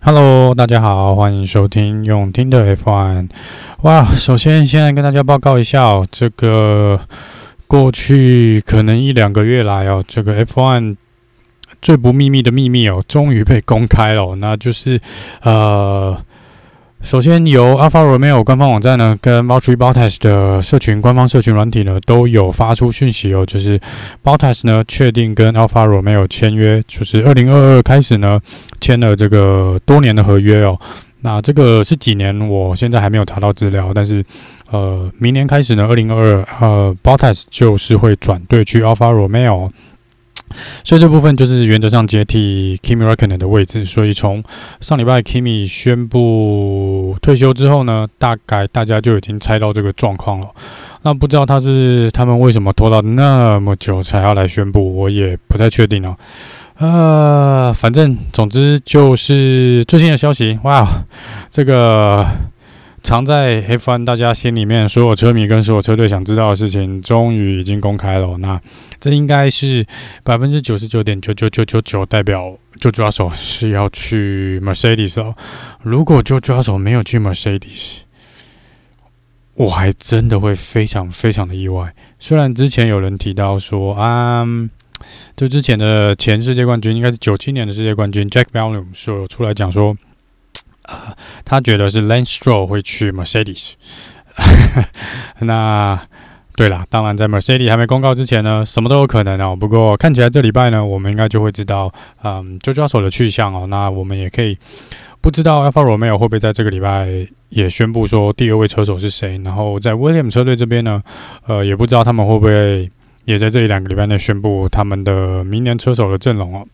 Hello，大家好，欢迎收听用听的 F1。哇，首先先来跟大家报告一下哦，这个过去可能一两个月来哦，这个 F1 最不秘密的秘密哦，终于被公开了，那就是呃。首先，由 Alfa Romeo 官方网站呢，跟 v a l t e r i Bottas 的社群官方社群软体呢，都有发出讯息哦，就是 Bottas 呢确定跟 Alfa Romeo 签约，就是二零二二开始呢签了这个多年的合约哦。那这个是几年？我现在还没有查到资料，但是呃，明年开始呢，二零二二呃，Bottas 就是会转队去 Alfa Romeo。所以这部分就是原则上接替 Kimi Räikkönen 的位置。所以从上礼拜 Kimi 宣布退休之后呢，大概大家就已经猜到这个状况了。那不知道他是他们为什么拖到那么久才要来宣布，我也不太确定哦。呃，反正总之就是最新的消息。哇，这个。藏在 F1 大家心里面，所有车迷跟所有车队想知道的事情，终于已经公开了。那这应该是百分之九十九点九九九九九代表 George Russell 是要去 Mercedes 哦。如果 George Russell 没有去 Mercedes，我还真的会非常非常的意外。虽然之前有人提到说，啊，就之前的前世界冠军，应该是九七年的世界冠军 Jack Ballum 说出来讲说。啊，他觉得是 Lance Stroll 会去 Mercedes。那对了，当然在 Mercedes 还没公告之前呢，什么都有可能哦。不过看起来这礼拜呢，我们应该就会知道，嗯，George Russell 的去向哦。那我们也可以不知道 Alfa Romeo 会不会在这个礼拜也宣布说第二位车手是谁。然后在 William 车队这边呢，呃，也不知道他们会不会也在这一两个礼拜内宣布他们的明年车手的阵容哦。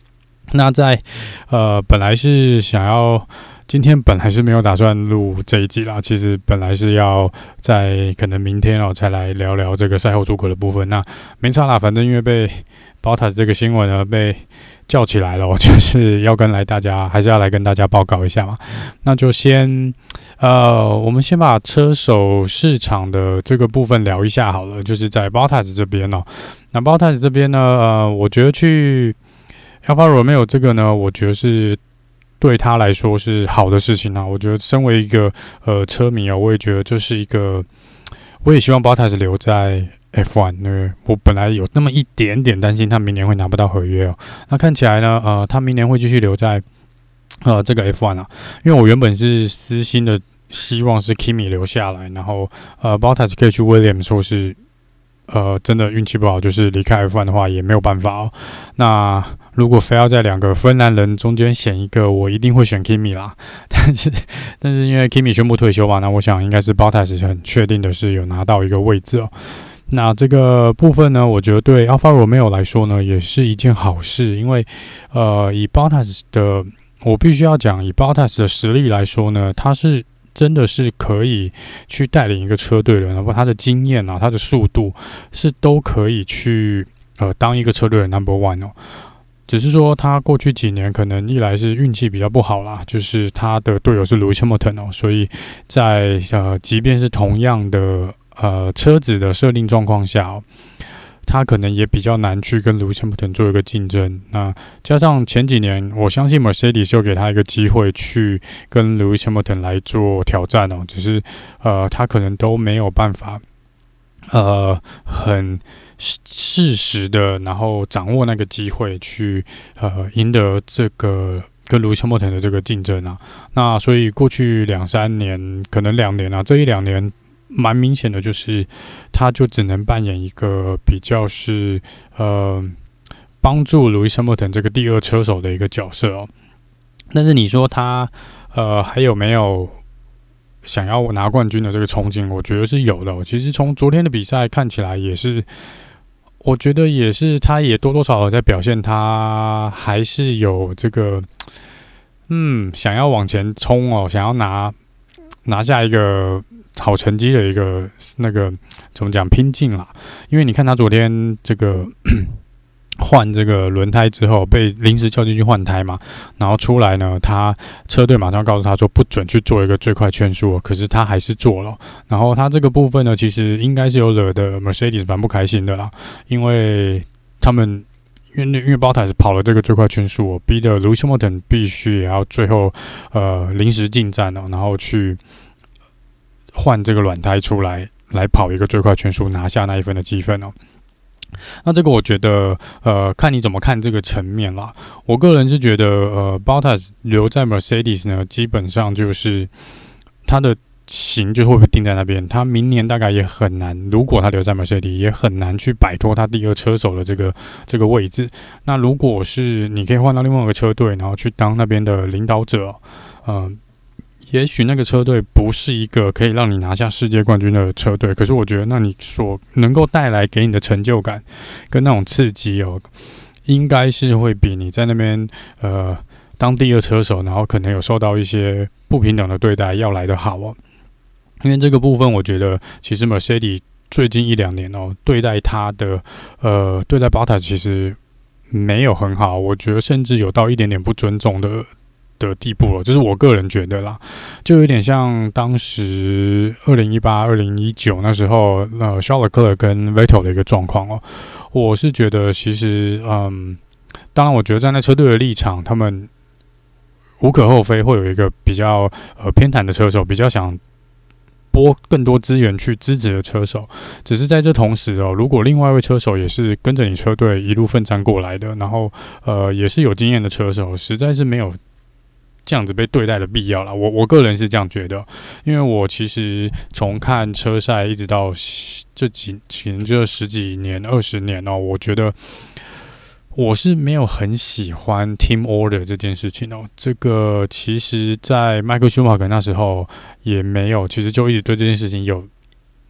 那在呃，本来是想要。今天本来是没有打算录这一集啦，其实本来是要在可能明天哦才来聊聊这个赛后诸葛的部分。那没差啦，反正因为被 b o t a 这个新闻呢被叫起来了，我就是要跟来大家还是要来跟大家报告一下嘛。那就先呃，我们先把车手市场的这个部分聊一下好了，就是在 b o t a 这边哦。那 b o t a 这边呢，呃，我觉得去 Alfa Romeo 这个呢，我觉得是。对他来说是好的事情啊！我觉得身为一个呃车迷啊，我也觉得这是一个，我也希望 Bottas 留在 F1，因为我本来有那么一点点担心他明年会拿不到合约哦。那看起来呢，呃，他明年会继续留在呃这个 F1 啊，因为我原本是私心的希望是 Kimi 留下来，然后呃 Bottas 可以去 William 说是。呃，真的运气不好，就是离开 F1 的话也没有办法哦。那如果非要在两个芬兰人中间选一个，我一定会选 Kimi 啦。但是，但是因为 Kimi 宣布退休嘛，那我想应该是 Bottas 很确定的是有拿到一个位置哦。那这个部分呢，我觉得对 Alfa Romeo 来说呢，也是一件好事，因为呃，以 Bottas 的，我必须要讲，以 Bottas 的实力来说呢，他是。真的是可以去带领一个车队的，然后他的经验啊，他的速度是都可以去呃当一个车队的 number one 哦。只是说他过去几年可能一来是运气比较不好啦，就是他的队友是 Lewis Hamilton 哦，所以在呃即便是同样的呃车子的设定状况下哦。他可能也比较难去跟 Lewis Hamilton 做一个竞争。那加上前几年，我相信 Mercedes 就给他一个机会去跟 Lewis Hamilton 来做挑战哦。只是呃，他可能都没有办法呃很适时的，然后掌握那个机会去呃赢得这个跟 Lewis Hamilton 的这个竞争啊。那所以过去两三年，可能两年啊，这一两年。蛮明显的，就是他就只能扮演一个比较是呃帮助 Lewis Hamilton 这个第二车手的一个角色哦。但是你说他呃还有没有想要拿冠军的这个憧憬？我觉得是有的。其实从昨天的比赛看起来也是，我觉得也是，他也多多少少在表现他还是有这个嗯想要往前冲哦，想要拿拿下一个。好成绩的一个那个怎么讲拼劲啦？因为你看他昨天这个换这个轮胎之后被临时叫进去换胎嘛，然后出来呢，他车队马上告诉他说不准去做一个最快圈速，可是他还是做了。然后他这个部分呢，其实应该是有惹得 Mercedes 蛮不开心的啦，因为他们因为因为 b o t a s 跑了这个最快圈速，我逼得 Lewis Hamilton 必须也要最后呃临时进站哦，然后去换这个软胎出来，来跑一个最快圈速，拿下那一分的积分哦。那这个我觉得呃，看你怎么看这个层面啦。我个人是觉得呃，Bottas 留在 Mercedes 呢，基本上就是他的。行就会被定在那边，他明年大概也很难。如果他留在 Mercedes，也很难去摆脱他第二车手的这个这个位置。那如果是你可以换到另外一个车队，然后去当那边的领导者，嗯、也许那个车队不是一个可以让你拿下世界冠军的车队，可是我觉得，那你所能够带来给你的成就感跟那种刺激哦，应该是会比你在那边呃当第二车手，然后可能有受到一些不平等的对待要来的好哦。因为这个部分，我觉得其实 Mercedes 最近一两年哦，对待他的呃，对待 b o t a 其实没有很好，我觉得甚至有到一点点不尊重的的地步了。就是我个人觉得啦，就有点像当时二零一八、二零一九那时候，呃，Charles Leclerc 跟 Vettel 的一个状况哦。我是觉得其实，嗯，当然，我觉得站在车队的立场，他们无可厚非会有一个比较呃偏袒的车手，比较想。拨更多资源去支持的车手，只是在这同时哦，如果另外一位车手也是跟着你车队一路奋战过来的，然后呃也是有经验的车手，实在是没有这样子被对待的必要了。我我个人是这样觉得，因为我其实从看车赛一直到这几几年，这十几年、二十年哦，我觉得。我是没有很喜欢 team order 这件事情哦。这个其实，在迈克舒马克那时候也没有，其实就一直对这件事情有，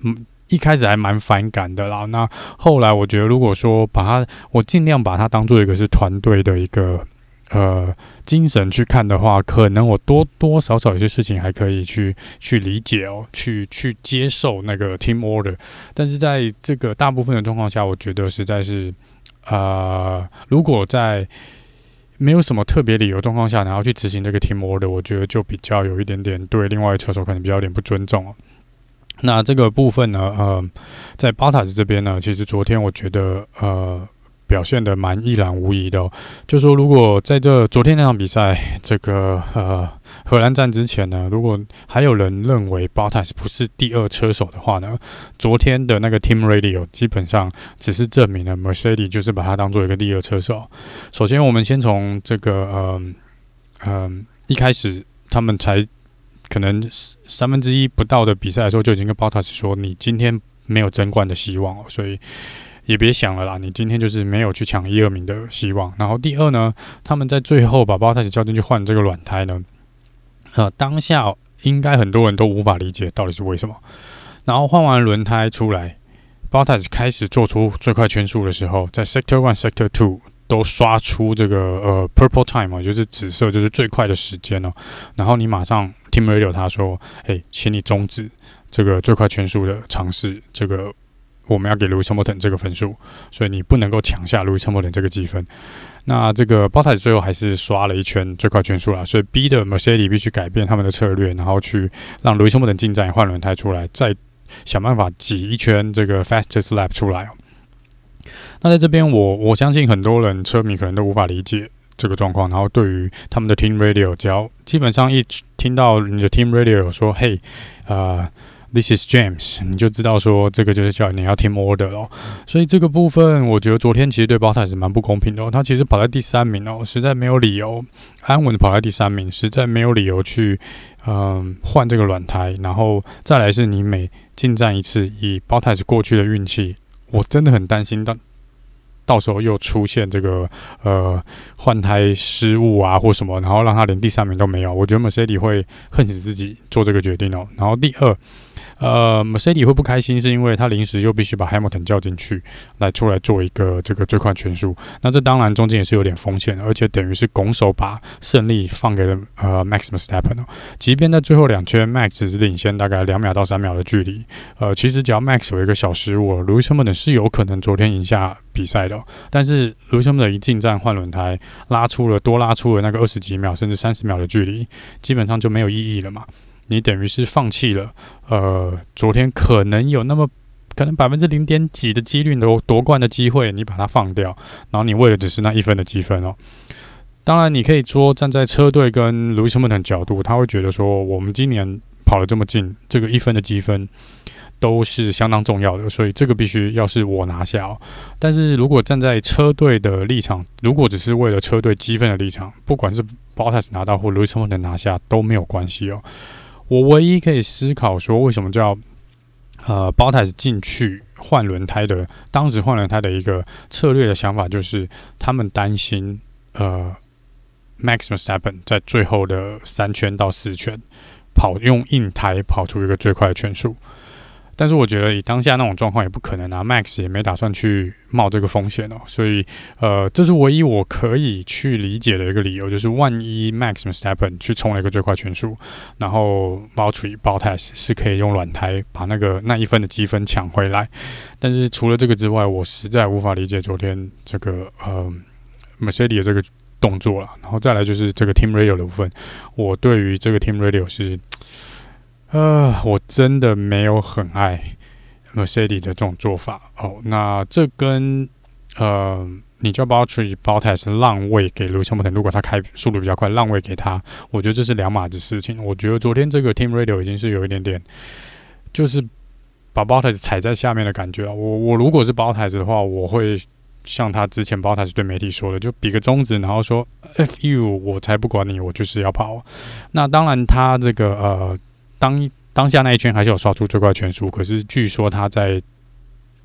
嗯，一开始还蛮反感的啦。那后来我觉得，如果说把它，我尽量把它当做一个是团队的一个呃精神去看的话，可能我多多少少有些事情还可以去去理解哦，去去接受那个 team order。但是在这个大部分的状况下，我觉得实在是。呃，如果在没有什么特别理由状况下，然后去执行这个 team order，我觉得就比较有一点点对另外一车手可能比较有点不尊重哦。那这个部分呢，呃，在巴塔斯这边呢，其实昨天我觉得，呃。表现得蛮一览无遗的哦，就说如果在这昨天那场比赛，这个呃荷兰站之前呢，如果还有人认为 Bottas 不是第二车手的话呢，昨天的那个 Team Radio 基本上只是证明了 Mercedes 就是把他当做一个第二车手。首先，我们先从这个嗯嗯一开始他们才可能三分之一不到的比赛的时候，就已经跟 Bottas 说，你今天没有争冠的希望哦，所以。也别想了啦，你今天就是没有去抢一二名的希望。然后第二呢，他们在最后把 Bottas 叫进去换这个软胎呢，呃，当下应该很多人都无法理解到底是为什么。然后换完轮胎出来，Bottas 开始做出最快圈速的时候，在 Sector One、Sector Two 都刷出这个呃 Purple Time 就是紫色，就是最快的时间哦。然后你马上 Team Radio 他说：“哎，请你终止这个最快圈速的尝试。”这个。我们要给 Lewis Hamilton 这个分数，所以你不能够抢下 Lewis Hamilton 这个积分。那这个 Bottas 最后还是刷了一圈最快圈数了，所以逼的 Mercedes 必须改变他们的策略，然后去让 Lewis Hamilton 进站换轮胎出来，再想办法挤一圈这个 fastest lap 出来。那在这边，我我相信很多人车迷可能都无法理解这个状况。然后对于他们的 Team Radio，只要基本上一听到你的 Team Radio 说“嘿，呃”。This is James，你就知道说这个就是叫你要 team order 咯。所以这个部分，我觉得昨天其实对 Bottas 是蛮不公平的哦。他其实跑在第三名哦，实在没有理由安稳的跑在第三名，实在没有理由去嗯换这个软胎。然后再来是你每进站一次，以 Bottas 过去的运气，我真的很担心到到时候又出现这个呃换胎失误啊或什么，然后让他连第三名都没有。我觉得 Mercedes 会恨死自己做这个决定哦。然后第二。呃，Mercedes 会不开心，是因为他临时又必须把 Hamilton 叫进去，来出来做一个这个最快圈速。那这当然中间也是有点风险的，而且等于是拱手把胜利放给了呃 Max Verstappen。即便在最后两圈，Max 只是领先大概两秒到三秒的距离，呃，其实只要 Max 有一个小失误，Lewis Hamilton 是有可能昨天赢下比赛的。但是 Lewis Hamilton 一进站换轮胎，拉出了多拉出了那个二十几秒甚至三十秒的距离，基本上就没有意义了嘛。你等于是放弃了，呃，昨天可能有那么可能百分之零点几的几率夺夺冠的机会，你把它放掉，然后你为的只是那一分的积分哦。当然，你可以说站在车队跟 Lewis Hamilton 角度，他会觉得说，我们今年跑了这么近，这个一分的积分都是相当重要的，所以这个必须要是我拿下哦。但是如果站在车队的立场，如果只是为了车队积分的立场，不管是 Bottas 拿到或 Lewis Hamilton 拿下都没有关系哦。我唯一可以思考说，为什么叫呃 b o t t s 进去换轮胎的，当时换轮胎的一个策略的想法，就是他们担心呃。Max Verstappen 在最后的三圈到四圈跑用硬胎跑出一个最快的圈速，但是我觉得以当下那种状况也不可能啊，Max 也没打算去冒这个风险哦，所以呃，这是唯一我可以去理解的一个理由，就是万一 Max 和 Stappen 去冲了一个最快圈数，然后 Valtteri Bottas 是可以用软胎把那个那一分的积分抢回来，但是除了这个之外，我实在无法理解昨天这个呃 Mercedes 这个。动作了，然后再来就是这个 Team Radio 的部分。我对于这个 Team Radio 是，呃，我真的没有很爱 Mercedes 的这种做法哦。那这跟呃，你叫 Valtteri Bottas 让位给 Lewis Hamilton，如果他开速度比较快，让位给他，我觉得这是两码子事情。我觉得昨天这个 Team Radio 已经是有一点点，就是把 Bottas 踩在下面的感觉。我我如果是 Bottas 的话，我会。像他之前，包括他是对媒体说的，就比个中指，然后说 “F you”，我才不管你，我就是要跑。那当然，他这个呃，当当下那一圈还是有刷出最快圈速，可是据说他在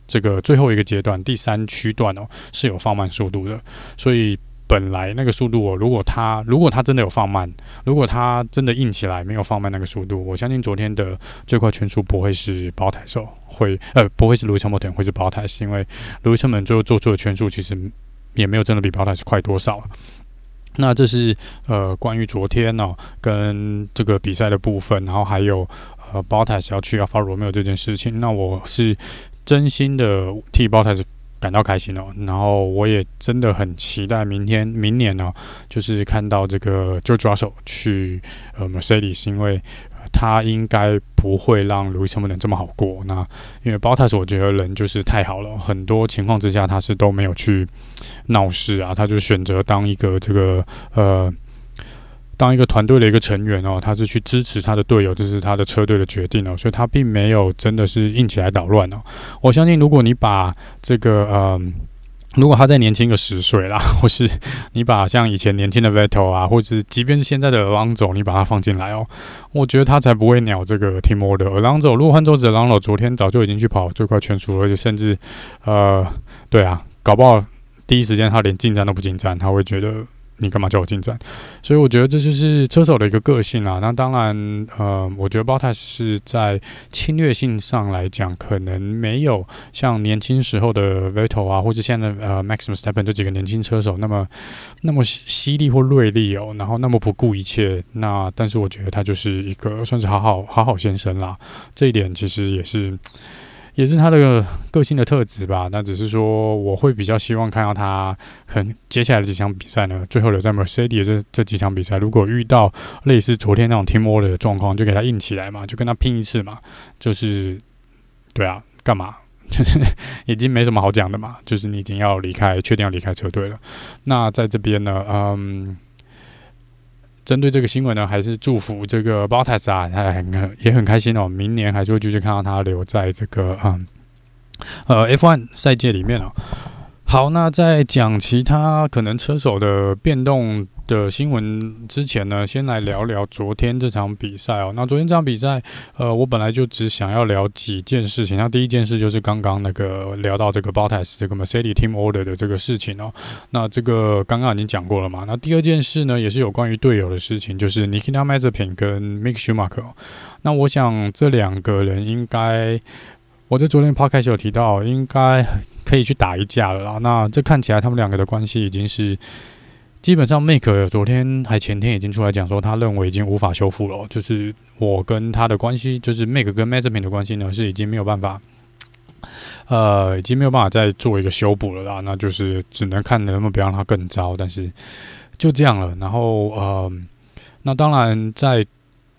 这个最后一个阶段，第三区段哦，是有放慢速度的，所以。本来那个速度哦，如果他如果他真的有放慢，如果他真的硬起来没有放慢那个速度，我相信昨天的最快圈速不会是包台手，会呃不会是卢易斯·汉密尔顿，会是包台，是因为卢易斯·汉密尔顿最后做出的圈速其实也没有真的比包台是快多少。那这是呃关于昨天呢、跟这个比赛的部分，然后还有呃包台是要去阿法罗密欧这件事情，那我是真心的替包台是。感到开心哦，然后我也真的很期待明天、明年呢、就是看到这个 George Russell 去呃 Mercedes，因为他应该不会让 Lewis Hamilton 这么好过。那因为 Bottas 我觉得人就是太好了，很多情况之下他是都没有去闹事啊，他就选择当一个这个呃。当一个团队的一个成员哦，他是去支持他的队友，这是他的车队的决定哦，所以他并没有真的是硬起来捣乱哦。我相信，如果你把这个呃，如果他再年轻个十岁啦，或是你把像以前年轻的 Vettel 啊，或是即便是现在的 Alonso，你把他放进来哦，我觉得他才不会鸟这个 Team Order。Alonso 如果换做是 Alonso，昨天早就已经去跑最快圈速，而且甚至呃，对啊，搞不好第一时间他连进站都不进站，他会觉得。你干嘛叫我进站？所以我觉得这就是车手的一个个性啊。那当然，呃，我觉得 BOTA 是在侵略性上来讲，可能没有像年轻时候的 Vettel 啊，或者现在的呃 Max Verstappen 这几个年轻车手那么那么犀利或锐利哦，然后那么不顾一切。那但是我觉得他就是一个算是好好好好先生啦。这一点其实也是。也是他的个性的特质吧。那只是说，我会比较希望看到他很接下来的几场比赛呢，最后留在 Mercedes 这这几场比赛，如果遇到类似昨天那种 Team Order 的状况，就给他硬起来嘛，就跟他拼一次嘛。就是，对啊，干嘛？就是已经没什么好讲的嘛。就是你已经要离开，确定要离开车队了。那在这边呢，嗯。针对这个新闻呢，还是祝福这个 b o t a s 啊，他很也很开心哦。明年还是会继续看到他留在这个嗯呃 F1 赛界里面哦。好，那在讲其他可能车手的变动的新闻之前呢，先来聊聊昨天这场比赛哦。那昨天这场比赛，呃，我本来就只想要聊几件事情。那第一件事就是刚刚那个聊到这个 Bottas 这个 Mercedes Team Order 的这个事情哦。那这个刚刚已经讲过了嘛。那第二件事呢，也是有关于队友的事情，就是 Nikita Mazepin 跟 Mick Schumacher。那我想这两个人应该，我在昨天 Podcast 有提到，应该。可以去打一架了啦。那这看起来他们两个的关系已经是基本上，Mick 昨天还前天已经出来讲说，他认为已经无法修复了。就是我跟他的关系，就是 make 跟 Mazepin 的关系呢，是已经没有办法，呃，已经没有办法再做一个修补了啦。那就是只能看能不能不让他更糟。但是就这样了。然后，呃，那当然在。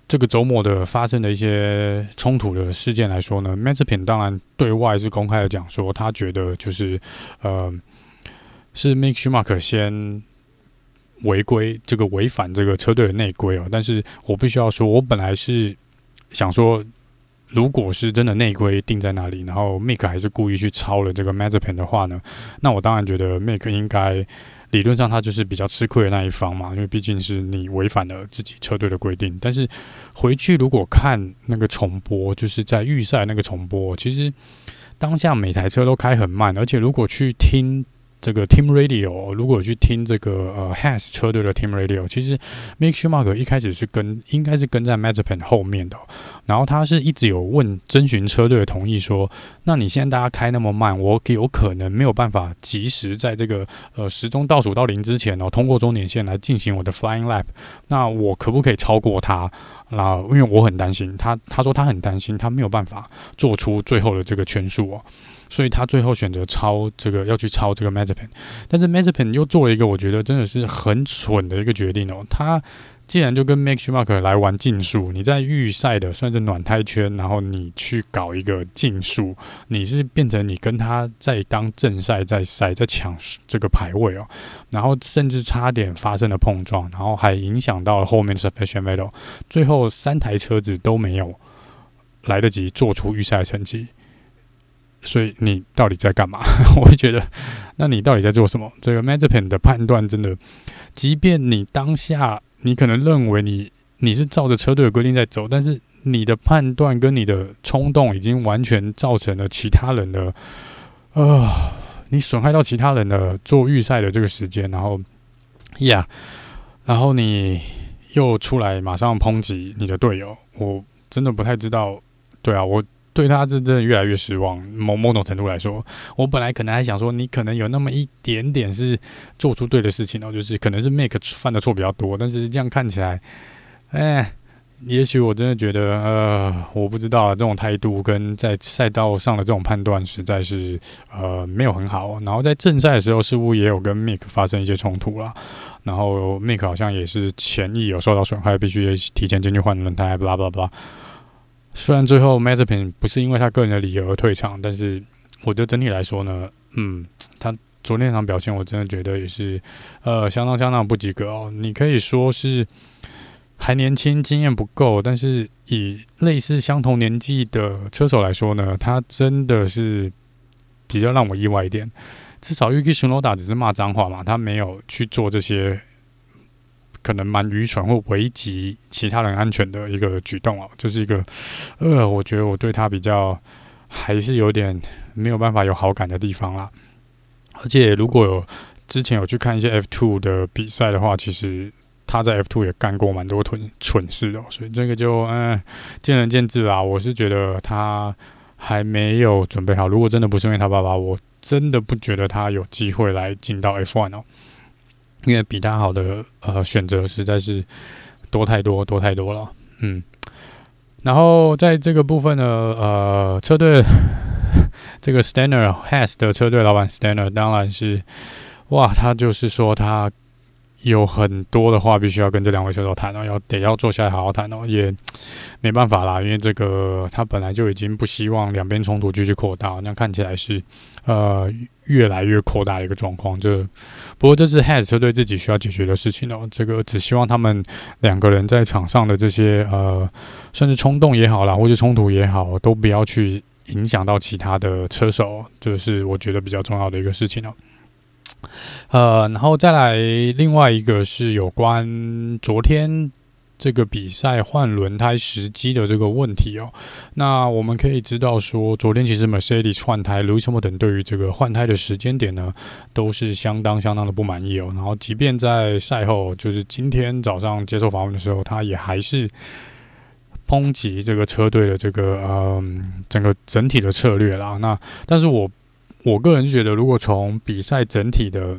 这个周末的发生的一些冲突的事件来说呢，Mazepin 当然对外是公开的讲说，他觉得就是呃是 Mick Schumacher 先违规，这个违反这个车队的内规哦。但是我必须要说，我本来是想说，如果是真的内规定在哪里，然后 Mick 还是故意去超了这个 Mazepin 的话呢，那我当然觉得 Mick 应该。理论上，他就是比较吃亏的那一方嘛，因为毕竟是你违反了自己车队的规定。但是回去如果看那个重播，就是在预赛那个重播，其实当下每台车都开很慢，而且如果去听。这个 Team Radio，如果去听这个呃 Has 车队的 Team Radio，其实 Mick Schumacher 一开始是跟应该是跟在 Mazepin 后面的，然后他是一直有问征询车队的同意说，那你现在大家开那么慢，我有可能没有办法及时在这个呃时钟倒数到零之前哦，通过终点线来进行我的 Flying Lap，那我可不可以超过他？那因为我很担心他，他说他很担心他没有办法做出最后的这个圈数哦。所以他最后选择超这个要去超这个 Mazepin，但是 Mazepin 又做了一个我觉得真的是很蠢的一个决定哦。他既然就跟 Max s c h u m a c k 来玩竞速，你在预赛的算是暖胎圈，然后你去搞一个竞速，你是变成你跟他在当正赛在赛在抢这个排位哦，然后甚至差点发生了碰撞，然后还影响到了后面的 Sebastian Vettel，最后三台车子都没有来得及做出预赛成绩。所以你到底在干嘛？我会觉得，那你到底在做什么？这个 Mazepin 的判断真的，即便你当下你可能认为你你是照着车队的规定在走，但是你的判断跟你的冲动已经完全造成了其他人的，呃，你损害到其他人的做预赛的这个时间，然后呀，然后你又出来马上抨击你的队友，我真的不太知道。对啊，我。对他是真的越来越失望。某某种程度来说，我本来可能还想说，你可能有那么一点点是做出对的事情哦，就是可能是 Mick 犯的错比较多。但是这样看起来，哎，也许我真的觉得，呃，我不知道这种态度跟在赛道上的这种判断，实在是呃没有很好。然后在正赛的时候，似乎也有跟 Mick 发生一些冲突了。然后 Mick 好像也是前翼有受到损害，必须提前进去换轮胎，巴拉巴拉巴拉。虽然最后 Mazepin 不是因为他个人的理由而退场，但是我觉得整体来说呢，嗯，他昨天那场表现我真的觉得也是，呃，相当相当不及格哦。你可以说是还年轻，经验不够，但是以类似相同年纪的车手来说呢，他真的是比较让我意外一点。至少 Yuki Tsunoda 只是骂脏话嘛，他没有去做这些。可能蛮愚蠢或危及其他人安全的一个举动哦，就是一个，呃，我觉得我对他比较还是有点没有办法有好感的地方啦。而且如果有之前有去看一些 F two 的比赛的话，其实他在 F two 也干过蛮多蠢蠢事的哦，所以这个就嗯见仁见智啦。我是觉得他还没有准备好。如果真的不是因为他爸爸，我真的不觉得他有机会来进到 F one 哦。因为比他好的呃选择实在是多太多多太多了，嗯，然后在这个部分呢，呃，车队 这个 Stanner Has 的车队老板 Stanner 当然是哇，他就是说他。有很多的话必须要跟这两位车手谈哦，要得要坐下来好好谈哦，也没办法啦，因为这个他本来就已经不希望两边冲突继续扩大，那看起来是呃越来越扩大的一个状况。这不过这是 Has 车队自己需要解决的事情哦，这个只希望他们两个人在场上的这些呃，甚至冲动也好啦，或者冲突也好，都不要去影响到其他的车手，这是我觉得比较重要的一个事情哦。呃，然后再来另外一个是有关昨天这个比赛换轮胎时机的这个问题哦。那我们可以知道说，昨天其实 Mercedes 换胎，Lewis Hamilton 对于这个换胎的时间点呢，都是相当相当的不满意哦。然后即便在赛后，就是今天早上接受访问的时候，他也还是抨击这个车队的这个呃整个整体的策略啦。那但是我。我个人觉得，如果从比赛整体的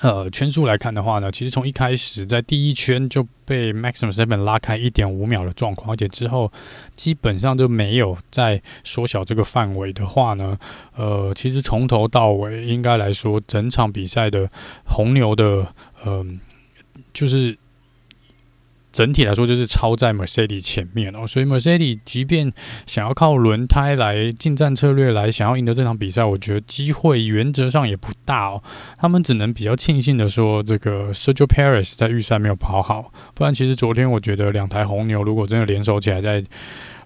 呃圈数来看的话呢，其实从一开始在第一圈就被 Maximum Seven 拉开一点五秒的状况，而且之后基本上就没有再缩小这个范围的话呢，呃，其实从头到尾应该来说，整场比赛的红牛的嗯，就是整体来说就是超在 Mercedes 前面哦，所以 Mercedes 即便想要靠轮胎来进站策略来想要赢得这场比赛，我觉得机会原则上也不大哦。他们只能比较庆幸的说，这个 Sergio Perez 在预赛没有跑好，不然其实昨天我觉得两台红牛如果真的联手起来在。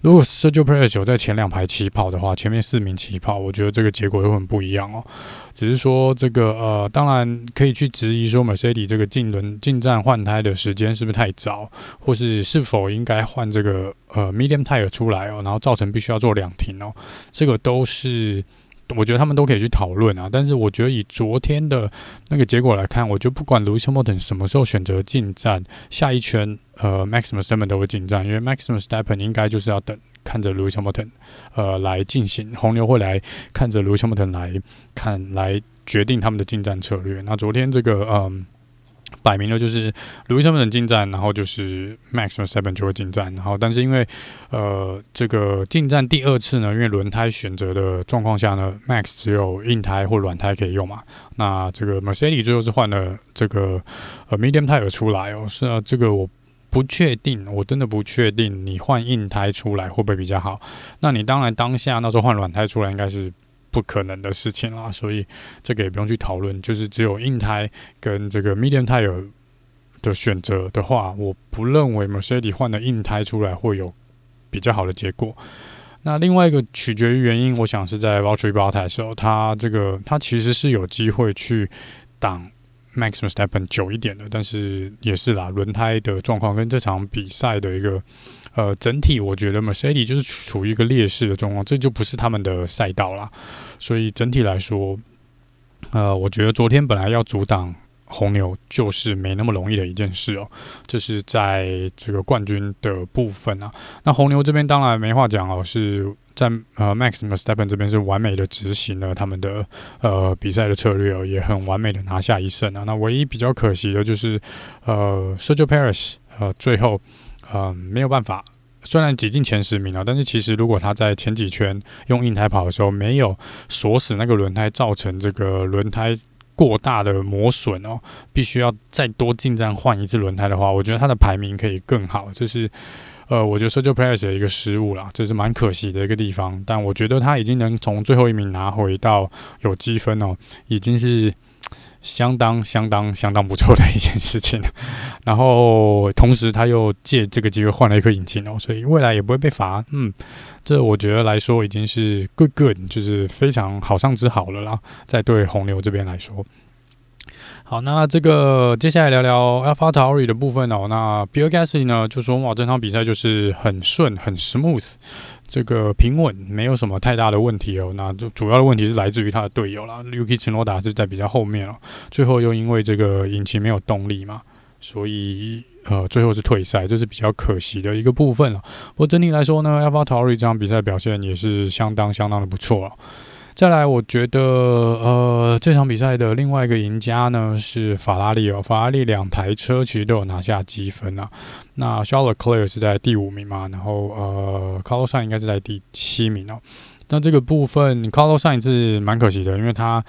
如果 Sergio Perez 有在前两排起跑的话，前面四名起跑，我觉得这个结果会很不一样哦。只是说这个呃，当然可以去质疑说 Mercedes 这个进轮进站换胎的时间是不是太早，或是是否应该换这个呃 Medium Tire 出来哦，然后造成必须要做两停哦，这个都是。我觉得他们都可以去讨论啊，但是我觉得以昨天的那个结果来看，我就不管 Lewis Hamilton 什么时候选择进站，下一圈呃 Max Verstappen 都会进站，因为 Max Verstappen 应该就是要等看着 Lewis Hamilton 呃来进行，红牛会来看着 Lewis Hamilton 来看来决定他们的进站策略。那昨天这个嗯。摆明了就是 Lewis Hamilton 进站，然后就是 Max Verstappen 就会进站，然后但是因为呃这个进站第二次呢，因为轮胎选择的状况下呢，Max 只有硬胎或软胎可以用嘛，那这个 Mercedes 最后是换了这个呃 Medium Tire 出来哦，是啊，这个我不确定，我真的不确定你换硬胎出来会不会比较好，那你当然当下那时候换软胎出来应该是。不可能的事情啦，所以这个也不用去讨论。就是只有硬胎跟这个 medium tire 的选择的话，我不认为 Mercedes 换的硬胎出来会有比较好的结果。那另外一个取决于原因，我想是在 Valtteri Bottas 的时候，它这个它其实是有机会去挡 Max v e s t a p p e n 久一点的，但是也是啦，轮胎的状况跟这场比赛的一个。呃，整体我觉得 Mercedes 就是处于一个劣势的状况，这就不是他们的赛道啦。所以整体来说，呃，我觉得昨天本来要阻挡红牛，就是没那么容易的一件事哦。这是在这个冠军的部分啊。那红牛这边当然没话讲哦，是在呃 Max Verstappen 这边是完美的执行了他们的呃比赛的策略哦，也很完美的拿下一胜啊。那唯一比较可惜的就是呃 Sergio Paris 呃最后。嗯，没有办法。虽然挤进前十名了，但是其实如果他在前几圈用硬胎跑的时候没有锁死那个轮胎，造成这个轮胎过大的磨损哦，必须要再多进站换一次轮胎的话，我觉得他的排名可以更好。就是呃，我觉得 Sergio Perez 的一个失误啦，这是蛮可惜的一个地方。但我觉得他已经能从最后一名拿回到有积分哦，已经是。相当相当相当不错的一件事情，然后同时他又借这个机会换了一颗引擎哦，所以未来也不会被罚。嗯，这我觉得来说已经是 good good，就是非常好上之好了啦。在对红牛这边来说，好，那这个接下来聊聊 AlphaTauri 的部分哦。那 Pier Gassy 呢就说哇，这场比赛就是很顺很 smooth。这个平稳没有什么太大的问题哦，那就主要的问题是来自于他的队友啦，Yuki Tsunoda 是在比较后面哦，最后又因为这个引擎没有动力嘛，所以呃最后是退赛，这是比较可惜的一个部分了。不过整体来说呢，AlphaTauri 这场比赛表现也是相当相当的不错了。再来，我觉得，呃，这场比赛的另外一个赢家呢是法拉利哦。法拉利两台车其实都有拿下积分啊。那 Charles Leclerc 是在第五名嘛，然后呃，Carlos Sain 应该是在第七名哦。那这个部分，Carlos Sain 是蛮可惜的，因为他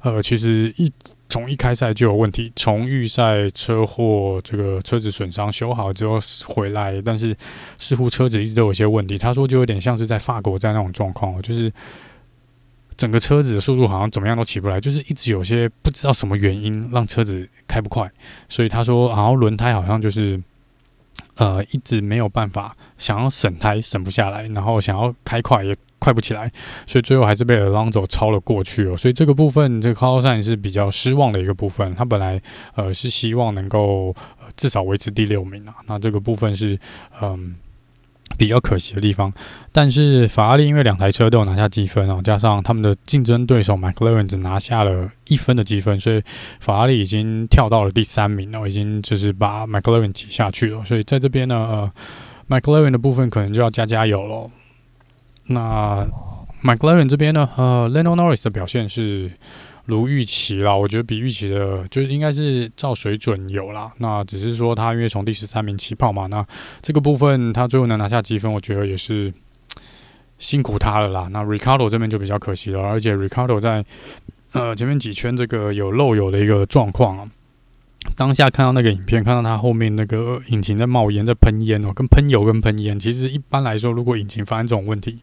呃，其实一从一开赛就有问题，从预赛车祸这个车子损伤修好之后回来，但是似乎车子一直都有些问题。他说就有点像是在法国站那种状况，就是。整个车子的速度好像怎么样都起不来，就是一直有些不知道什么原因让车子开不快，所以他说，然后轮胎好像就是呃一直没有办法，想要省胎省不下来，然后想要开快也快不起来，所以最后还是被 Alonso 超了过去哦。所以这个部分这个 c a r l s n 是比较失望的一个部分，他本来呃是希望能够、至少维持第六名啊，那这个部分是嗯。比较可惜的地方，但是法拉利因为两台车都有拿下积分哦，加上他们的竞争对手 McLaren 只拿下了一分的积分，所以法拉利已经跳到了第三名了，已经就是把 McLaren 挤下去了。所以在这边呢，呃，McLaren 的部分可能就要加加油喽。那 McLaren 这边呢，呃，Lando Norris 的表现是。如预期啦，我觉得比预期的，就是应该是照水准有啦。那只是说他因为从第十三名起跑嘛，那这个部分他最后能拿下积分，我觉得也是辛苦他了啦。那 Ricardo 这边就比较可惜了，而且 Ricardo 在呃前面几圈这个有漏油的一个状况啊。当下看到那个影片，看到他后面那个引擎在冒烟、在喷烟哦，跟喷油、跟喷烟。其实一般来说，如果引擎发生这种问题，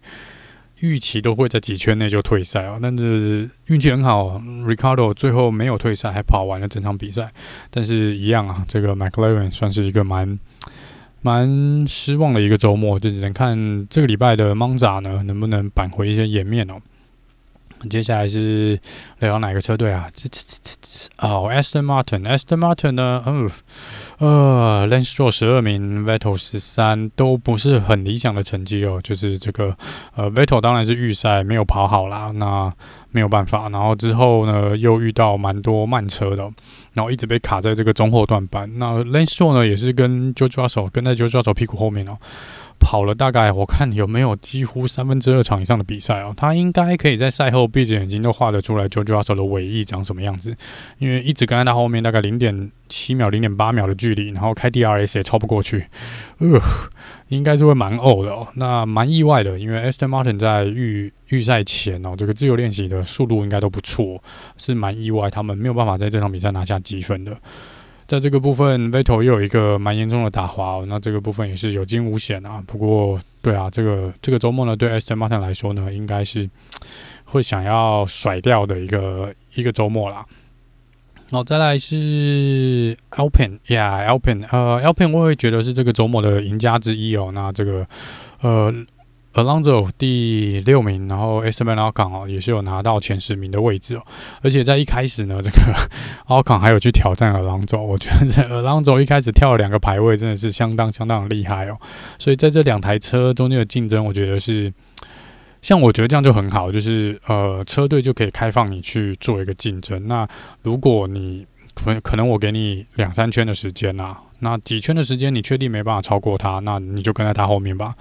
预期都会在几圈内就退赛哦。但是运气很好，Ricardo 最后没有退赛，还跑完了整场比赛。但是一样啊，这个 McLaren 算是一个蛮蛮失望的一个周末，就只能看这个礼拜的 Monza 呢能不能扳回一些颜面哦。接下来是聊哪个车队啊？这这这这哦，Aston Martin，Aston Martin 呢？嗯，呃 lane store 十二名，Vettel 十三，都不是很理想的成绩哦。就是这个，呃，Vettel 当然是预赛没有跑好啦，那没有办法。然后之后呢，又遇到蛮多慢车的，然后一直被卡在这个中后段班。那 lane store 呢，也是跟 Jojo 手跟在 Jojo 手屁股后面哦。跑了大概我看有没有几乎三分之二场以上的比赛哦，他应该可以在赛后闭着眼睛都画得出来 j o j o s 的尾翼长什么样子，因为一直跟在他后面大概零点七秒、零点八秒的距离，然后开 DRS 也超不过去，呃，应该是会蛮呕的哦。那蛮意外的，因为 Aston Martin 在预预赛前哦，这个自由练习的速度应该都不错，是蛮意外，他们没有办法在这场比赛拿下积分的。在这个部分，Vettel 又有一个蛮严重的打滑哦，那这个部分也是有惊无险啊。不过，对啊，这个这个周末呢，对 Aston Martin 来说呢，应该是会想要甩掉的一个一个周末啦。然后再来是 Alpine，Yeah，Alpine，呃，Alpine 我会觉得是这个周末的赢家之一哦。那这个，呃。Alonso 第六名，然后 Esteban Ocon 哦，也是有拿到前十名的位置哦。而且在一开始呢，这个 Ocon 还有去挑战 Alonso，我觉得这 Alonso 一开始跳了两个排位，真的是相当相当厉害哦。所以在这两台车中间的竞争，我觉得是，像我觉得这样就很好，就是呃，车队就可以开放你去做一个竞争。那如果你可可能我给你两三圈的时间呐、啊，那几圈的时间你确定没办法超过他，那你就跟在他后面吧。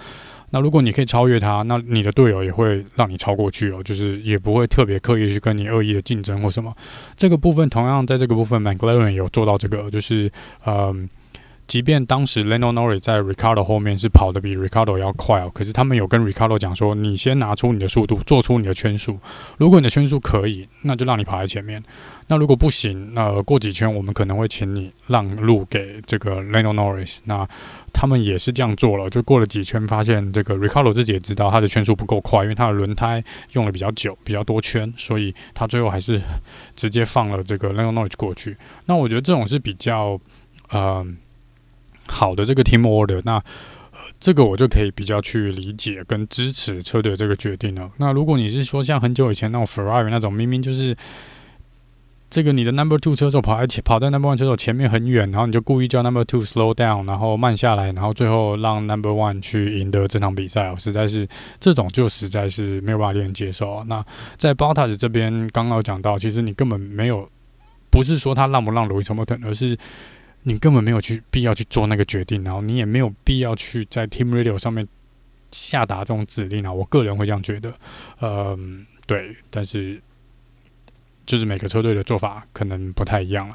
那如果你可以超越他，那你的队友也会让你超过去哦，就是也不会特别刻意去跟你恶意的竞争或什么。这个部分同样在这个部分，McLaren 有做到这个，就是嗯。即便当时 Lando Norris 在 Ricardo 后面是跑得比 Ricardo 要快哦，可是他们有跟 Ricardo 讲说，你先拿出你的速度，做出你的圈数。如果你的圈数可以，那就让你跑在前面。那如果不行，那过几圈我们可能会请你让路给这个 Lando Norris。那他们也是这样做了，就过了几圈，发现这个 Ricardo 自己也知道他的圈数不够快，因为他的轮胎用了比较久，比较多圈，所以他最后还是直接放了这个 Lando Norris 过去。那我觉得这种是比较，嗯、好的，这个 team order，那呃，这个我就可以比较去理解跟支持车队这个决定了。那如果你是说像很久以前那种 Ferrari 那种，明明就是这个你的 number two 车手跑在前，跑在 number one 车手前面很远，然后你就故意叫 number two slow down，然后慢下来，然后最后让 number one 去赢得这场比赛我，实在是这种就实在是没有办法令人接受。那在 Bottas 这边刚刚有讲到，其实你根本没有，不是说他让不让 Louis Hamilton，而是。你根本没有去必要去做那个决定，然后你也没有必要去在 Team Radio 上面下达这种指令啊！我个人会这样觉得，嗯，对，但是就是每个车队的做法可能不太一样了。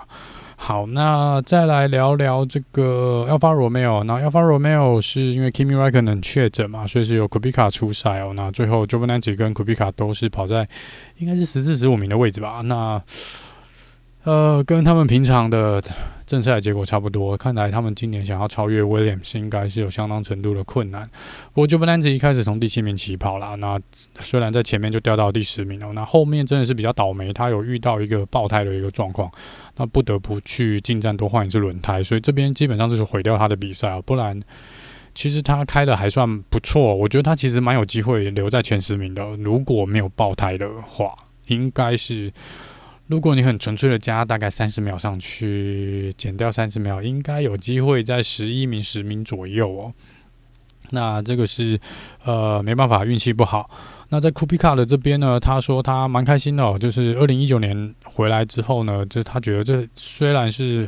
好，那再来聊聊这个 Alpha Romeo。那 Alpha Romeo 是因为 Kimi Raikkonen 确诊嘛，所以是由 Kubica 出赛哦。那最后 Giovinazzi 跟 Kubica 都是跑在应该是十四、十五名的位置吧？那呃，跟他们平常的。正赛的结果差不多，看来他们今年想要超越 Williams 应该是有相当程度的困难。不过 Giovinazzi 一开始从第七名起跑啦，那虽然在前面就掉到第十名了，那后面真的是比较倒霉，他有遇到一个爆胎的一个状况，那不得不去进站多换一次轮胎，所以这边基本上就是毁掉他的比赛啊。不然其实他开的还算不错，我觉得他其实蛮有机会留在前十名的，如果没有爆胎的话，应该是。如果你很纯粹的加大概三十秒上去，减掉三十秒，应该有机会在十一名、十名左右哦。那这个是呃没办法，运气不好。那在库比卡的这边呢，他说他蛮开心的哦，就是二零一九年回来之后呢，就他觉得这虽然是。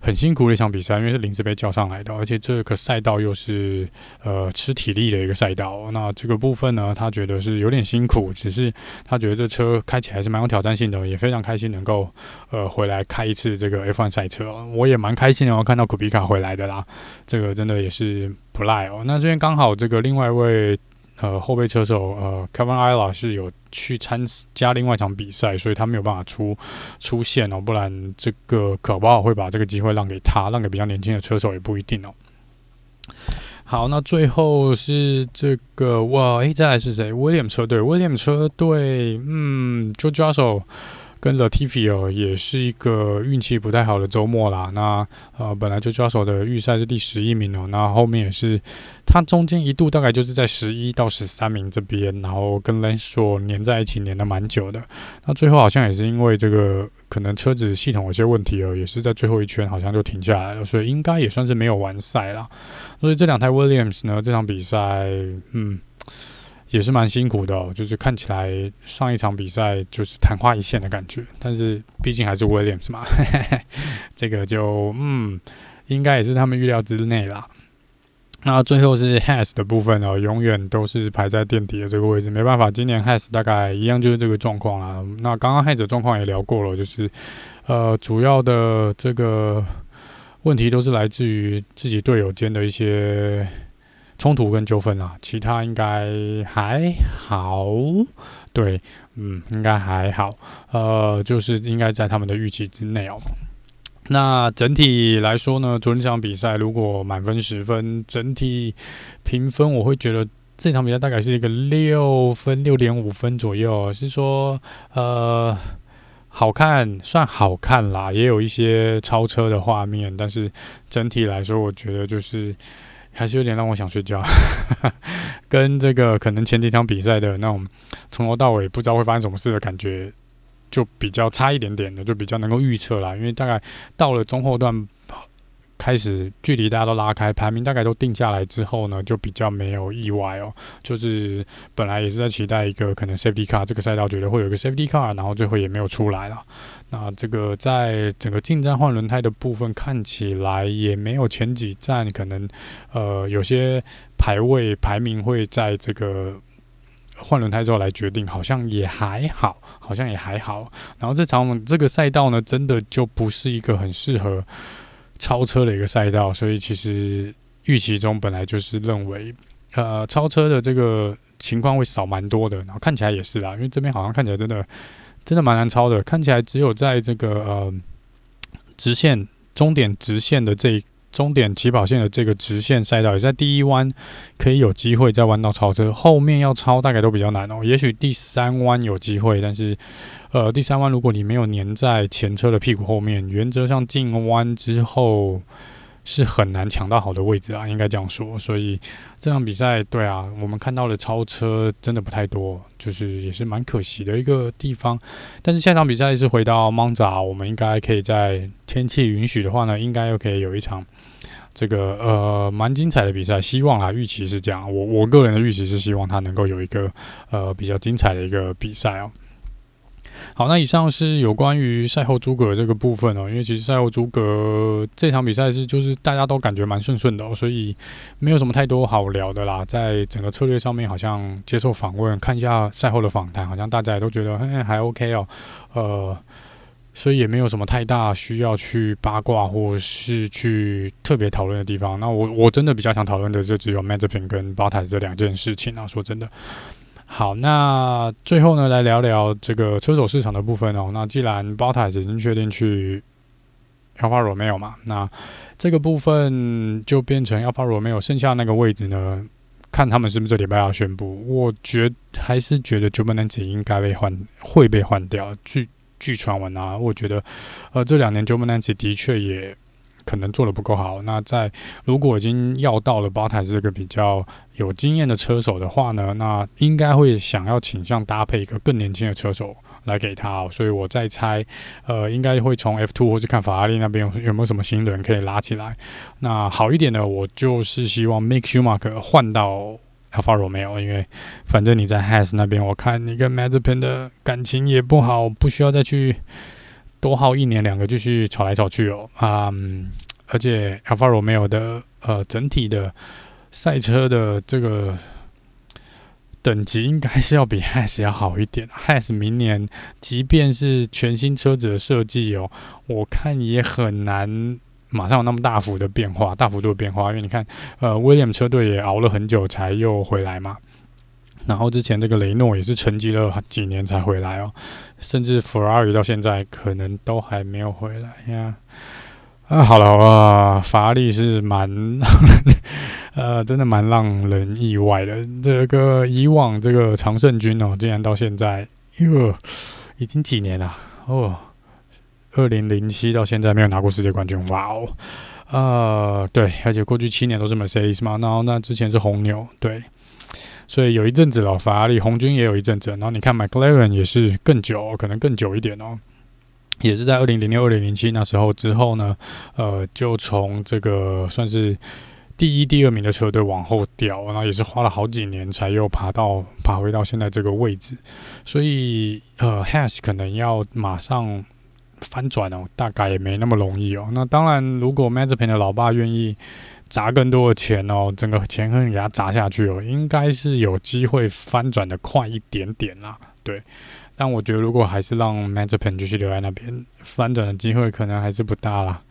很辛苦的一场比赛，因为是临时被叫上来的，而且这个赛道又是呃吃体力的一个赛道。那这个部分呢，他觉得是有点辛苦，只是他觉得这车开起来是蛮有挑战性的，也非常开心能够呃回来开一次这个 F1 赛车。我也蛮开心的，我看到库比卡回来的啦，这个真的也是不赖哦。那这边刚好这个另外一位呃后备车手呃 Kevin Ila 是有去参加另外一场比赛，所以他没有办法出出现哦，不然这个可不好会把这个机会让给他，让给比较年轻的车手也不一定哦。好，那最后是这个哇，诶，再来是谁？William 车队，William 车队，嗯就抓手跟 Latifi 哦，也是一个运气不太好的周末啦。那呃，本来就抓手的预赛是第十一名哦，那后面也是，他中间一度大概就是在十一到十三名这边，然后跟 Lance Stroll 黏在一起，粘的蛮久的。那最后好像也是因为这个可能车子系统有些问题哦，也是在最后一圈好像就停下来了，所以应该也算是没有完赛啦。所以这两台 Williams 呢，这场比赛，嗯。也是蛮辛苦的哦，就是看起来上一场比赛就是昙花一现的感觉，但是毕竟还是 Williams 嘛，这个就嗯，应该也是他们预料之内啦。那最后是 Has 的部分哦，永远都是排在垫底的这个位置，没办法，今年 Has 大概一样就是这个状况啦。那刚刚 Haas 的状况也聊过了，就是呃，主要的这个问题都是来自于自己队友间的一些。冲突跟纠纷啊，其他应该还好，对，嗯，应该还好，呃，就是应该在他们的预期之内哦。那整体来说呢，昨天这场比赛如果满分十分，整体评分我会觉得这场比赛大概是一个六分，六点五分左右，是说呃，好看，算好看啦，也有一些超车的画面，但是整体来说，我觉得就是。还是有点让我想睡觉，跟这个可能前几场比赛的那种从头到尾不知道会发生什么事的感觉，就比较差一点点的，就比较能够预测啦。因为大概到了中后段。开始距离大家都拉开，排名大概都定下来之后呢，就比较没有意外哦。就是本来也是在期待一个可能 Safety Car 这个赛道，觉得会有一个 Safety Car，然后最后也没有出来了。那这个在整个进站换轮胎的部分看起来也没有前几站可能呃有些排位排名会在这个换轮胎之后来决定，好像也还好，好像也还好。然后这场这个赛道呢，真的就不是一个很适合。超车的一个赛道，所以其实预期中本来就是认为，呃，超车的这个情况会少蛮多的。然后看起来也是啦，因为这边好像看起来真的真的蛮难超的，看起来只有在这个呃直线终点直线的这一。终点起跑线的这个直线赛道，也在第一弯可以有机会在弯道超车，后面要超大概都比较难哦。也许第三弯有机会，但是，呃，第三弯如果你没有粘在前车的屁股后面，原则上进弯之后。是很难抢到好的位置啊，应该这样说。所以这场比赛，对啊，我们看到的超车真的不太多，就是也是蛮可惜的一个地方。但是下场比赛是回到 Monza，我们应该可以在天气允许的话呢，应该又可以有一场这个呃蛮精彩的比赛。希望啊，预期是这样。我我个人的预期是希望他能够有一个呃比较精彩的一个比赛哦。好，那以上是有关于赛后诸葛这个部分哦，因为其实赛后诸葛这场比赛是就是大家都感觉蛮顺顺的哦，所以没有什么太多好聊的啦。在整个策略上面，好像接受访问，看一下赛后的访谈，好像大家也都觉得嘿还 OK 哦，呃，所以也没有什么太大需要去八卦或是去特别讨论的地方。那我我真的比较想讨论的就只有 Mazepin 跟 Bottas 这两件事情啊，说真的。好，那最后呢，来聊聊这个车手市场的部分哦。那既然 b o t a s 已经确定去 Alfa Romeo 嘛，那这个部分就变成 Alfa Romeo 剩下那个位置呢，看他们是不是这礼拜要宣布。我觉还是觉得 Giovinazzi 应该被换，会被换掉。据据传闻啊，我觉得呃这两年 Giovinazzi 的确也。可能做得不够好。那在如果已经要到了 b o t t a 这个比较有经验的车手的话呢，那应该会想要倾向搭配一个更年轻的车手来给他。所以我在猜，呃，应该会从 F2 或者看法拉利那边有有没有什么新人可以拉起来。那好一点的，我就是希望 Mick Schumacher 换到 Alfa Romeo，因为反正你在 Has 那边，我看你跟 Mazepin 的感情也不好，不需要再去。多耗一年两个继续吵来吵去哦，嗯，而且 Alfa Romeo 的呃整体的赛车的这个等级应该是要比 Has 要好一点。Has 明年即便是全新车子的设计哦，我看也很难马上有那么大幅的变化，大幅度的变化，因为你看，呃，William 车队也熬了很久才又回来嘛。然后之前这个雷诺也是沉寂了几年才回来哦，甚至 Ferrari 到现在可能都还没有回来呀。啊，好了啊，法拉利是蛮，呃，真的蛮让人意外的。这个以往这个常胜军哦，竟然到现在，哟，已经几年了哦，二零零七到现在没有拿过世界冠军，哇哦，呃，对，而且过去七年都是 Mercedes 嘛，然后那之前是红牛，对。所以有一阵子了，法拉利红军也有一阵子，然后你看 McLaren 也是更久，可能更久一点哦，也是在二零零六、二零零七那时候之后呢，呃，就从这个算是第一、第二名的车队往后掉，然后也是花了好几年才又爬到爬回到现在这个位置，所以呃，Has 可能要马上翻转哦，大概也没那么容易哦。那当然，如果 Mazepin 的老爸愿意。砸更多的钱哦，整个钱可以给他砸下去哦，应该是有机会翻转的快一点点啦。对，但我觉得如果还是让 Mazepin 继续留在那边，翻转的机会可能还是不大啦。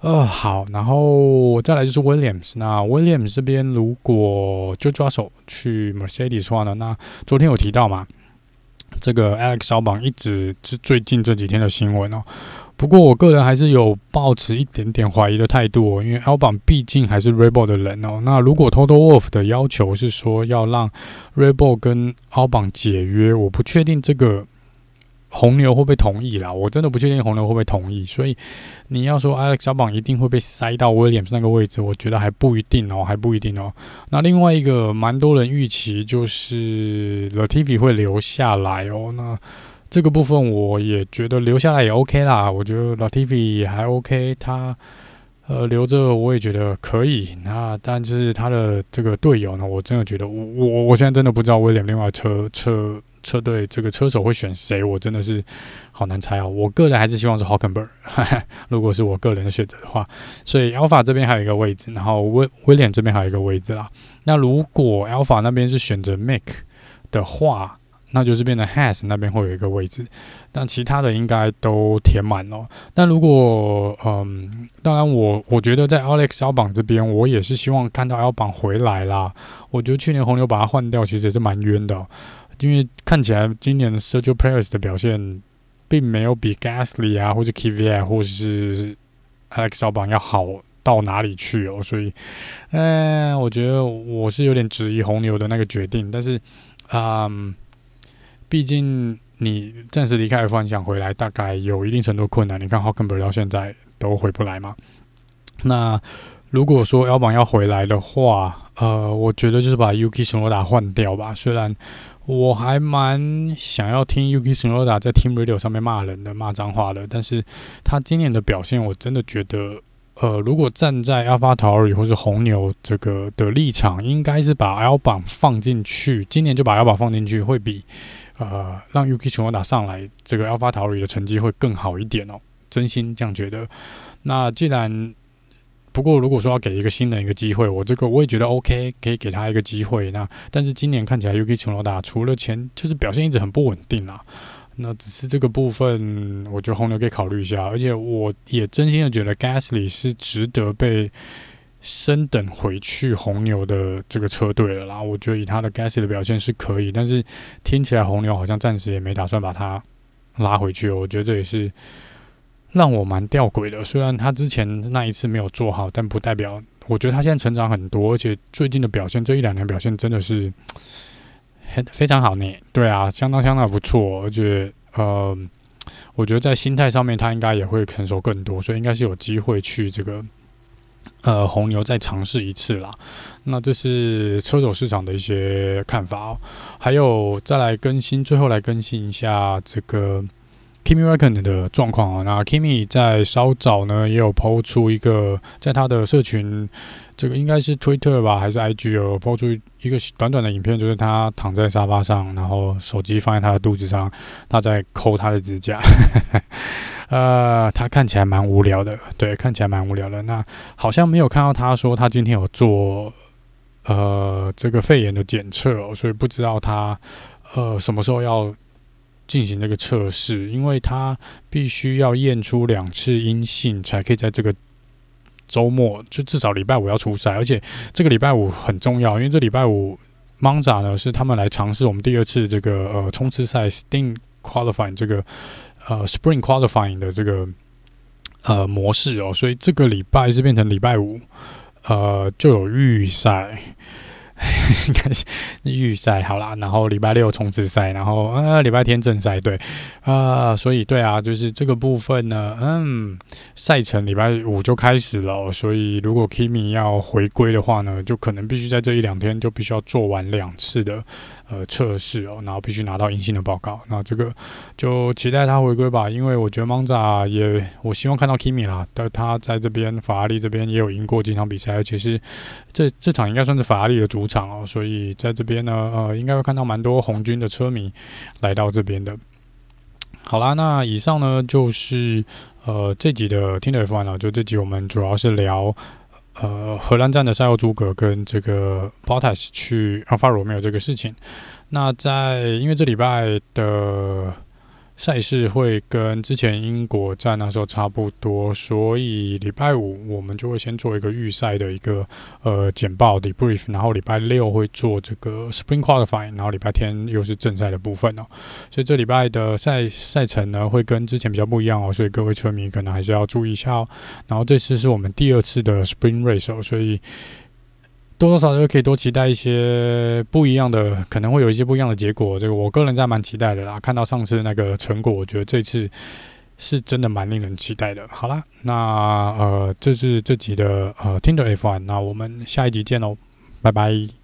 呃，好，然后再来就是 Williams，那 Williams 这边如果就抓手去 Mercedes 的话呢，那昨天有提到嘛，这个 Alex 小榜一直是最近这几天的新闻哦。不过，我个人还是有抱持一点点怀疑的态度哦，因为 Albon 毕竟还是 r e b o 的人哦。那如果 Toto Wolff 的要求是说要让 r e b o 跟 Albon 解约，我不确定这个红牛会不会同意啦。我真的不确定红牛会不会同意。所以你要说 Alex Albon 一定会被塞到 Williams 那个位置，我觉得还不一定哦，还不一定哦。那另外一个蛮多人预期就是 Latifi 会留下来哦。那这个部分我也觉得留下来也 OK 啦，我觉得 Latifi 还 OK，他呃留着我也觉得可以。那但是他的这个队友呢，我真的觉得我我我现在真的不知道威廉另外车车车队这个车手会选谁，我真的是好难猜啊。我个人还是希望是 Hulkenberg，如果是我个人的选择的话。所以 Alpha 这边还有一个位置，然后威威廉这边还有一个位置啦。那如果 Alpha 那边是选择 Mick 的话。那就是变成 has 那边会有一个位置，但其他的应该都填满了。但如果嗯，当然我我觉得在 Alex L 板这边，我也是希望看到 Albon 回来啦。我觉得去年红牛把它换掉，其实也是蛮冤的，因为看起来今年的 Sergio Perez 的表现并没有比 Gasly 啊，或是 Kvy 或是 Alex L 板要好到哪里去哦。所以，嗯，我觉得我是有点质疑红牛的那个决定，但是，嗯。毕竟你暂时离开 F1 想回来，大概有一定程度困难。你看 Hulkenberg 到现在都回不来嘛。那如果说 L 榜要回来的话，呃，我觉得就是把 Yuki Tsunoda 换掉吧。虽然我还蛮想要听 Yuki Tsunoda 在 Team Radio 上面骂人的、骂脏话的，但是他今年的表现，我真的觉得，呃，如果站在 AlphaTauri 或是红牛这个的立场，应该是把 L 榜放进去，今年就把 L 榜放进去，会比。呃，让 Yuki Tsunoda 上来，这个 AlphaTauri 的成绩会更好一点哦，真心这样觉得。那既然不过，如果说要给一个新人一个机会，我这个我也觉得 OK，可以给他一个机会。那但是今年看起来 Yuki Tsunoda 除了前就是表现一直很不稳定啊，那只是这个部分，我觉得红牛可以考虑一下。而且我也真心的觉得 Gasly 是值得被。升等回去红牛的这个车队了啦，我觉得以他的 Gasly 的表现是可以，但是听起来红牛好像暂时也没打算把他拉回去，我觉得这也是让我蛮吊诡的。虽然他之前那一次没有做好，但不代表我觉得他现在成长很多，而且最近的表现这一两年表现真的是很非常好呢。对啊，相当相当不错，而且呃，我觉得在心态上面他应该也会成熟更多，所以应该是有机会去这个。呃，红牛再尝试一次啦。那这是车手市场的一些看法哦。还有再来更新，最后来更新一下这个 Kimi Reckon 的状况啊。那 Kimi 在稍早呢也有抛出一个，在他的社群，这个应该是 Twitter 吧，还是 IG 哦，抛出一个短短的影片，就是他躺在沙发上，然后手机放在他的肚子上，他在抠他的指甲。呃，他看起来蛮无聊的，对，看起来蛮无聊的。那好像没有看到他说他今天有做呃这个肺炎的检测哦，所以不知道他呃什么时候要进行这个测试，因为他必须要验出两次阴性才可以在这个周末，就至少礼拜五要出赛，而且这个礼拜五很重要，因为这礼拜五。Monza 呢是他们来尝试我们第二次这个呃冲刺赛 Steam Qualifying 这个呃 Spring Qualifying 的这个呃模式哦，所以这个礼拜是变成礼拜五呃就有预赛。应该是预赛好啦，然后礼拜六冲刺赛，然后呃礼拜天正赛，对啊、所以对啊，就是这个部分呢，嗯，赛程礼拜五就开始了，所以如果 Kimi 要回归的话呢，就可能必须在这一两天就必须要做完两次的呃测试哦，然后必须拿到阴性的报告，那这个就期待他回归吧，因为我觉得 Monza 也，我希望看到 Kimi 啦，但他在这边法拉利这边也有赢过几场比赛，而且是这这场应该算是法拉利的主场哦，所以在这边呢，呃，应该会看到蛮多红军的车迷来到这边的。好啦，那以上呢就是呃这集的听的 F1 呢，就这集我们主要是聊呃荷兰站的赛后诸葛跟这个 Bottas 去 Alfa Romeo 这个事情。那在因为这礼拜的。赛事会跟之前英国站那时候差不多，所以礼拜五我们就会先做一个预赛的一个呃简报 debrief，然后礼拜六会做这个 Spring Qualifying，然后礼拜天又是正赛的部分哦。所以这礼拜的赛赛程呢会跟之前比较不一样哦，所以各位车迷可能还是要注意一下哦。然后这次是我们第二次的 Spring Race 哦，所以。多多少少可以多期待一些不一样的，可能会有一些不一样的结果。这个我个人在蛮期待的啦。看到上次那个成果，我觉得这次是真的蛮令人期待的。好啦，那呃，这是这集的呃 Tinder F1，那我们下一集见喽，拜拜。